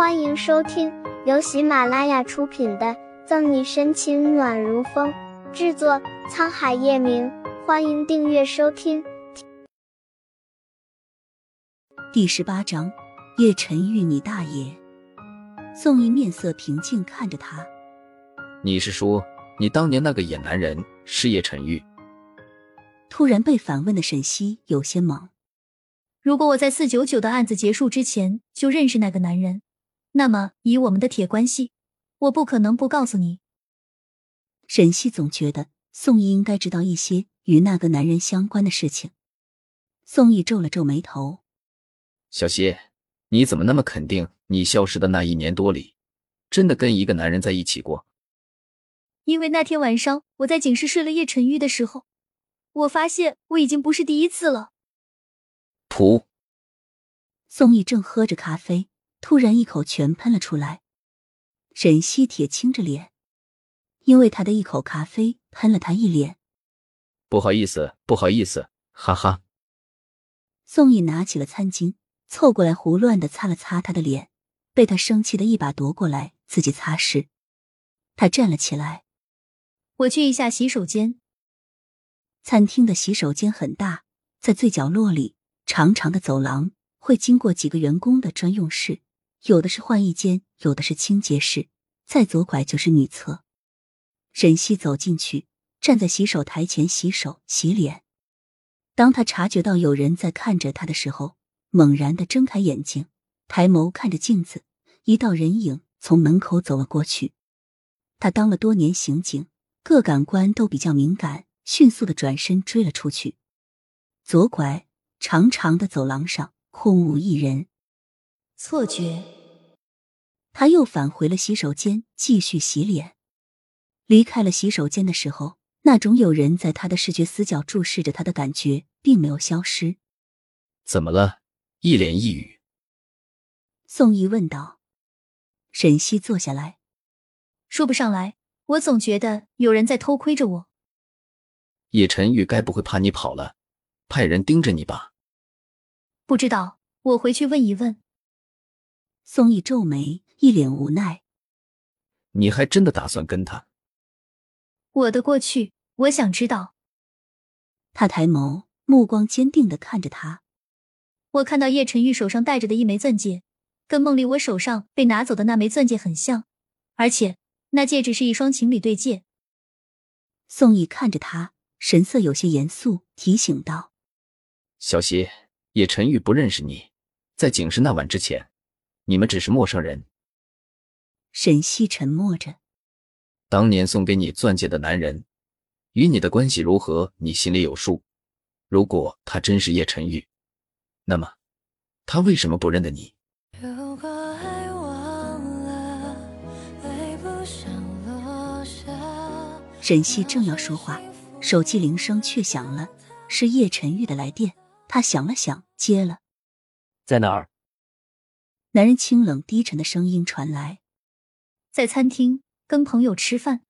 欢迎收听由喜马拉雅出品的《赠你深情暖如风》，制作沧海夜明。欢迎订阅收听。第十八章，叶晨玉，你大爷！宋毅面色平静看着他，你是说你当年那个野男人是叶晨玉？突然被反问的沈西有些懵。如果我在四九九的案子结束之前就认识那个男人。那么，以我们的铁关系，我不可能不告诉你。沈西总觉得宋毅应该知道一些与那个男人相关的事情。宋毅皱了皱眉头：“小希，你怎么那么肯定？你消失的那一年多里，真的跟一个男人在一起过？”因为那天晚上我在警室睡了叶晨玉的时候，我发现我已经不是第一次了。噗！宋毅正喝着咖啡。突然，一口全喷了出来。沈西铁青着脸，因为他的一口咖啡喷了他一脸。不好意思，不好意思，哈哈。宋毅拿起了餐巾，凑过来胡乱的擦了擦他的脸，被他生气的一把夺过来，自己擦拭。他站了起来，我去一下洗手间。餐厅的洗手间很大，在最角落里，长长的走廊会经过几个员工的专用室。有的是换衣间，有的是清洁室，再左拐就是女厕。沈西走进去，站在洗手台前洗手洗脸。当他察觉到有人在看着他的时候，猛然的睁开眼睛，抬眸看着镜子，一道人影从门口走了过去。他当了多年刑警，各感官都比较敏感，迅速的转身追了出去。左拐，长长的走廊上空无一人。错觉，他又返回了洗手间，继续洗脸。离开了洗手间的时候，那种有人在他的视觉死角注视着他的感觉并没有消失。怎么了？一脸抑郁。宋毅问道。沈西坐下来，说不上来。我总觉得有人在偷窥着我。叶晨玉该不会怕你跑了，派人盯着你吧？不知道，我回去问一问。宋毅皱眉，一脸无奈。你还真的打算跟他？我的过去，我想知道。他抬眸，目光坚定的看着他。我看到叶晨玉手上戴着的一枚钻戒，跟梦里我手上被拿走的那枚钻戒很像，而且那戒指是一双情侣对戒。宋毅看着他，神色有些严肃，提醒道：“小希，叶晨玉不认识你，在警示那晚之前。”你们只是陌生人。沈西沉默着。当年送给你钻戒的男人，与你的关系如何？你心里有数。如果他真是叶晨玉，那么他为什么不认得你？沈西正要说话，手机铃声却响了，是叶晨玉的来电。他想了想，接了。在哪儿？男人清冷低沉的声音传来：“在餐厅跟朋友吃饭。”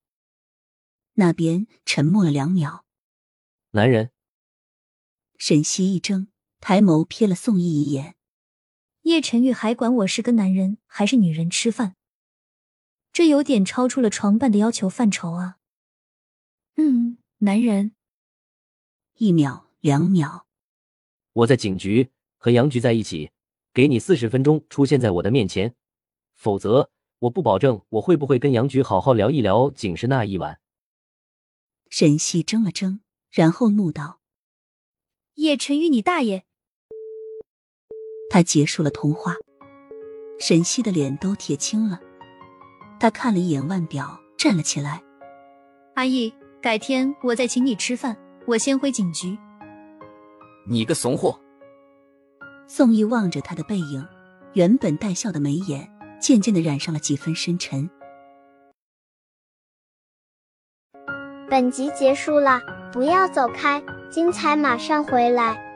那边沉默了两秒。男人。沈西一怔，抬眸瞥了宋毅一眼。叶晨玉还管我是跟男人还是女人吃饭？这有点超出了床伴的要求范畴啊。嗯，男人。一秒，两秒。我在警局和杨局在一起。给你四十分钟出现在我的面前，否则我不保证我会不会跟杨局好好聊一聊警示那一晚。沈西怔了怔，然后怒道：“叶晨玉，你大爷！”他结束了通话，沈西的脸都铁青了。他看了一眼腕表，站了起来：“阿义，改天我再请你吃饭，我先回警局。”你个怂货！宋毅望着他的背影，原本带笑的眉眼渐渐的染上了几分深沉。本集结束了，不要走开，精彩马上回来。